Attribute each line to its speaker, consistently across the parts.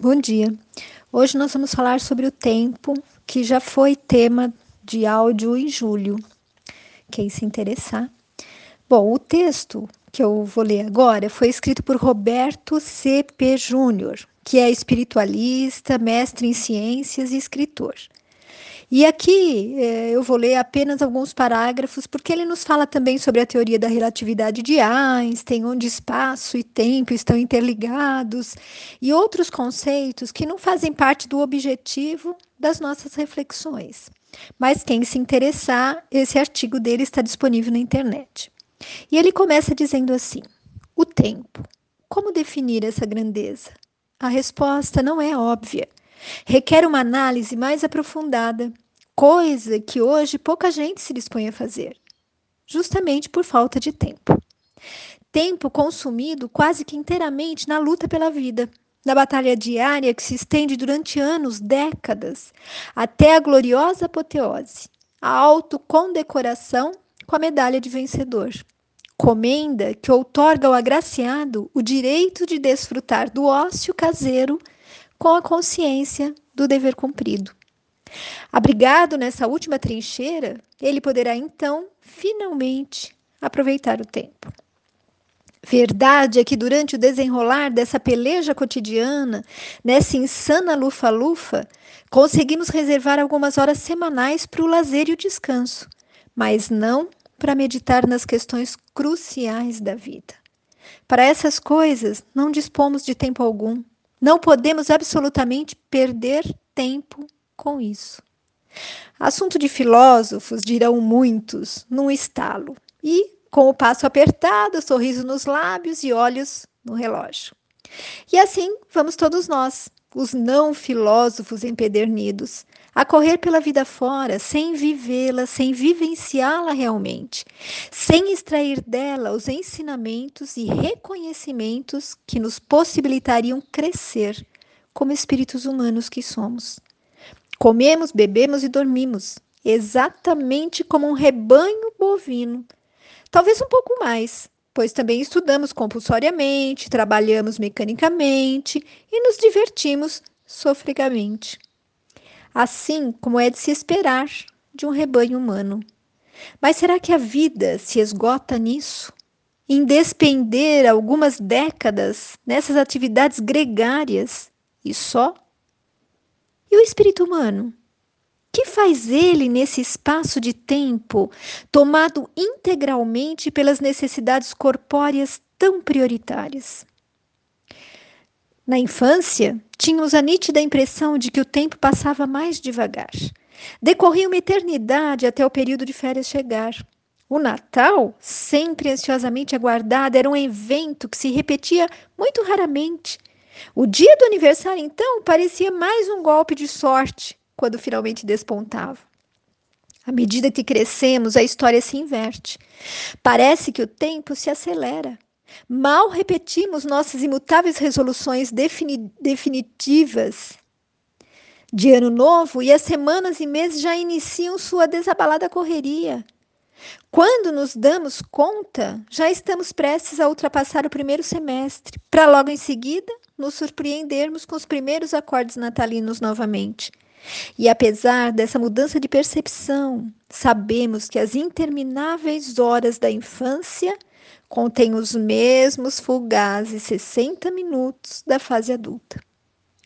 Speaker 1: Bom dia. Hoje nós vamos falar sobre o tempo, que já foi tema de áudio em julho. Quem se interessar. Bom, o texto que eu vou ler agora foi escrito por Roberto C.P. Júnior, que é espiritualista, mestre em ciências e escritor. E aqui eh, eu vou ler apenas alguns parágrafos, porque ele nos fala também sobre a teoria da relatividade de Einstein, onde espaço e tempo estão interligados, e outros conceitos que não fazem parte do objetivo das nossas reflexões. Mas quem se interessar, esse artigo dele está disponível na internet. E ele começa dizendo assim: o tempo. Como definir essa grandeza? A resposta não é óbvia. Requer uma análise mais aprofundada, coisa que hoje pouca gente se dispõe a fazer, justamente por falta de tempo. Tempo consumido quase que inteiramente na luta pela vida, na batalha diária que se estende durante anos, décadas, até a gloriosa apoteose, a autocondecoração com a medalha de vencedor. Comenda que outorga ao agraciado o direito de desfrutar do ócio caseiro com a consciência do dever cumprido. Abrigado nessa última trincheira, ele poderá então, finalmente, aproveitar o tempo. Verdade é que durante o desenrolar dessa peleja cotidiana, nessa insana lufa-lufa, conseguimos reservar algumas horas semanais para o lazer e o descanso, mas não para meditar nas questões cruciais da vida. Para essas coisas, não dispomos de tempo algum. Não podemos absolutamente perder tempo com isso. Assunto de filósofos, dirão muitos, num estalo. E, com o passo apertado, sorriso nos lábios e olhos no relógio. E assim vamos todos nós, os não filósofos empedernidos, a correr pela vida fora, sem vivê-la, sem vivenciá-la realmente, sem extrair dela os ensinamentos e reconhecimentos que nos possibilitariam crescer como espíritos humanos que somos. Comemos, bebemos e dormimos, exatamente como um rebanho bovino. Talvez um pouco mais, pois também estudamos compulsoriamente, trabalhamos mecanicamente e nos divertimos sofregamente assim como é de se esperar de um rebanho humano. Mas será que a vida se esgota nisso? Em despender algumas décadas nessas atividades gregárias e só? E o espírito humano? Que faz ele nesse espaço de tempo, tomado integralmente pelas necessidades corpóreas tão prioritárias? Na infância, tínhamos a nítida impressão de que o tempo passava mais devagar. Decorria uma eternidade até o período de férias chegar. O Natal, sempre ansiosamente aguardado, era um evento que se repetia muito raramente. O dia do aniversário, então, parecia mais um golpe de sorte quando finalmente despontava. À medida que crescemos, a história se inverte. Parece que o tempo se acelera. Mal repetimos nossas imutáveis resoluções defini definitivas de ano novo e as semanas e meses já iniciam sua desabalada correria. Quando nos damos conta, já estamos prestes a ultrapassar o primeiro semestre, para logo em seguida nos surpreendermos com os primeiros acordes natalinos novamente. E apesar dessa mudança de percepção, sabemos que as intermináveis horas da infância contém os mesmos fugazes 60 minutos da fase adulta.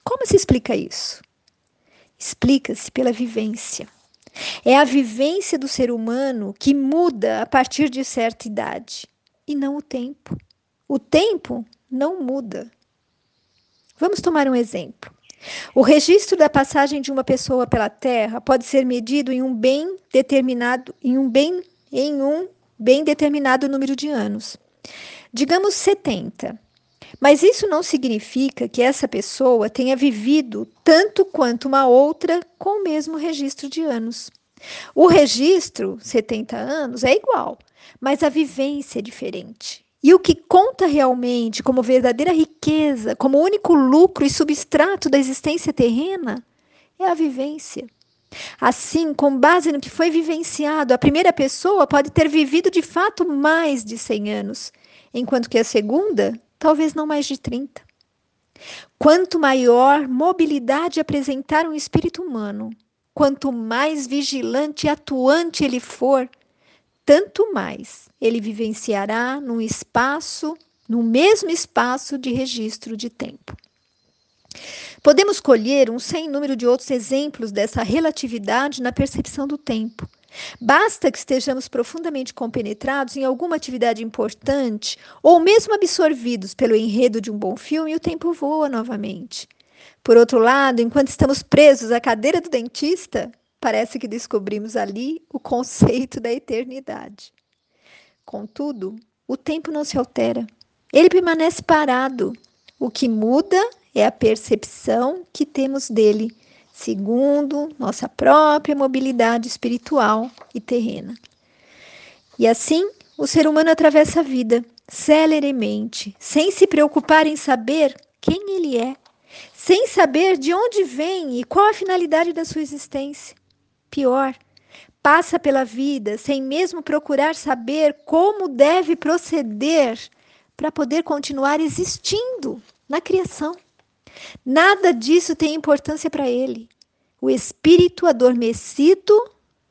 Speaker 1: Como se explica isso? Explica-se pela vivência. É a vivência do ser humano que muda a partir de certa idade, e não o tempo. O tempo não muda. Vamos tomar um exemplo. O registro da passagem de uma pessoa pela Terra pode ser medido em um bem determinado, em um bem em um bem determinado número de anos. Digamos 70. Mas isso não significa que essa pessoa tenha vivido tanto quanto uma outra com o mesmo registro de anos. O registro, 70 anos, é igual, mas a vivência é diferente. E o que conta realmente como verdadeira riqueza, como único lucro e substrato da existência terrena, é a vivência. Assim, com base no que foi vivenciado, a primeira pessoa pode ter vivido de fato mais de 100 anos, enquanto que a segunda, talvez não mais de 30. Quanto maior mobilidade apresentar um espírito humano, quanto mais vigilante e atuante ele for, tanto mais ele vivenciará num espaço, no mesmo espaço de registro de tempo. Podemos colher um sem número de outros exemplos dessa relatividade na percepção do tempo. Basta que estejamos profundamente compenetrados em alguma atividade importante ou mesmo absorvidos pelo enredo de um bom filme e o tempo voa novamente. Por outro lado, enquanto estamos presos à cadeira do dentista, parece que descobrimos ali o conceito da eternidade. Contudo, o tempo não se altera. Ele permanece parado. O que muda é a percepção que temos dele segundo nossa própria mobilidade espiritual e terrena. E assim, o ser humano atravessa a vida celeremente, sem se preocupar em saber quem ele é, sem saber de onde vem e qual a finalidade da sua existência. Pior, passa pela vida sem mesmo procurar saber como deve proceder para poder continuar existindo na criação. Nada disso tem importância para ele. O espírito adormecido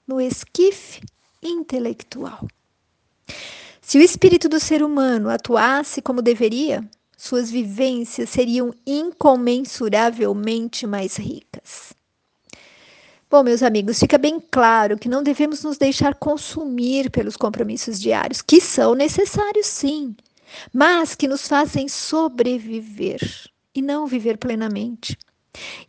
Speaker 1: no esquife intelectual. Se o espírito do ser humano atuasse como deveria, suas vivências seriam incomensuravelmente mais ricas. Bom, meus amigos, fica bem claro que não devemos nos deixar consumir pelos compromissos diários, que são necessários sim, mas que nos fazem sobreviver e não viver plenamente.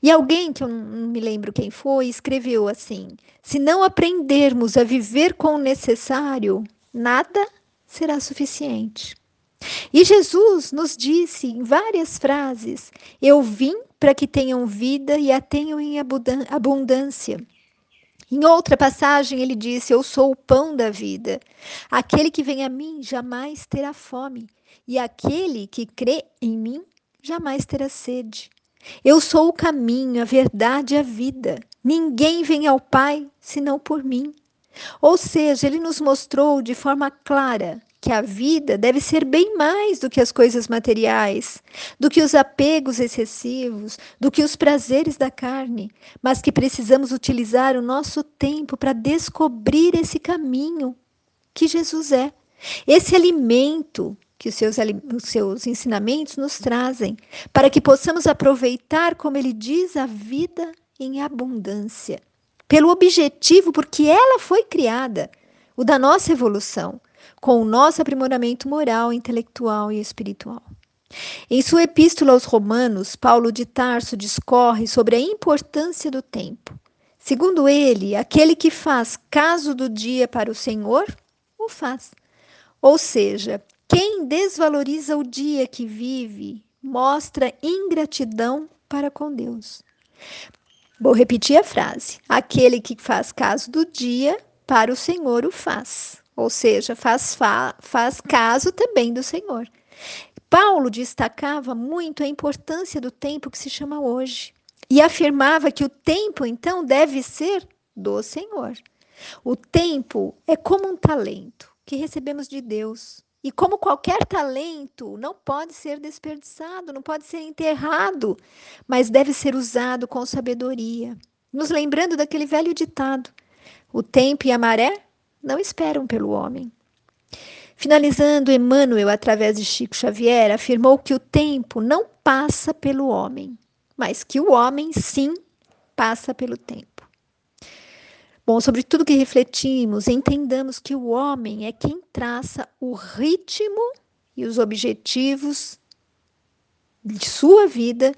Speaker 1: E alguém, que eu não me lembro quem foi, escreveu assim: se não aprendermos a viver com o necessário, nada será suficiente. E Jesus nos disse em várias frases: Eu vim para que tenham vida e a tenham em abundância. Em outra passagem, ele disse: Eu sou o pão da vida. Aquele que vem a mim jamais terá fome, e aquele que crê em mim jamais terá sede. Eu sou o caminho, a verdade e a vida. Ninguém vem ao Pai senão por mim. Ou seja, ele nos mostrou de forma clara que a vida deve ser bem mais do que as coisas materiais, do que os apegos excessivos, do que os prazeres da carne, mas que precisamos utilizar o nosso tempo para descobrir esse caminho que Jesus é, esse alimento que os seus, os seus ensinamentos nos trazem, para que possamos aproveitar, como ele diz, a vida em abundância, pelo objetivo porque ela foi criada, o da nossa evolução, com o nosso aprimoramento moral, intelectual e espiritual. Em sua epístola aos Romanos, Paulo de Tarso discorre sobre a importância do tempo. Segundo ele, aquele que faz caso do dia para o Senhor, o faz. Ou seja, quem desvaloriza o dia que vive mostra ingratidão para com Deus. Vou repetir a frase: aquele que faz caso do dia, para o Senhor o faz. Ou seja, faz, fa faz caso também do Senhor. Paulo destacava muito a importância do tempo que se chama hoje e afirmava que o tempo, então, deve ser do Senhor. O tempo é como um talento que recebemos de Deus. E como qualquer talento, não pode ser desperdiçado, não pode ser enterrado, mas deve ser usado com sabedoria. Nos lembrando daquele velho ditado: o tempo e a maré não esperam pelo homem. Finalizando, Emmanuel, através de Chico Xavier, afirmou que o tempo não passa pelo homem, mas que o homem sim passa pelo tempo. Bom, sobre tudo que refletimos, entendamos que o homem é quem traça o ritmo e os objetivos de sua vida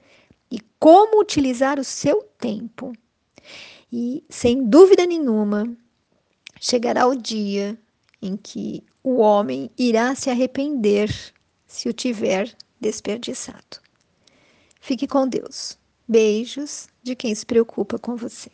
Speaker 1: e como utilizar o seu tempo. E, sem dúvida nenhuma, chegará o dia em que o homem irá se arrepender se o tiver desperdiçado. Fique com Deus. Beijos de quem se preocupa com você.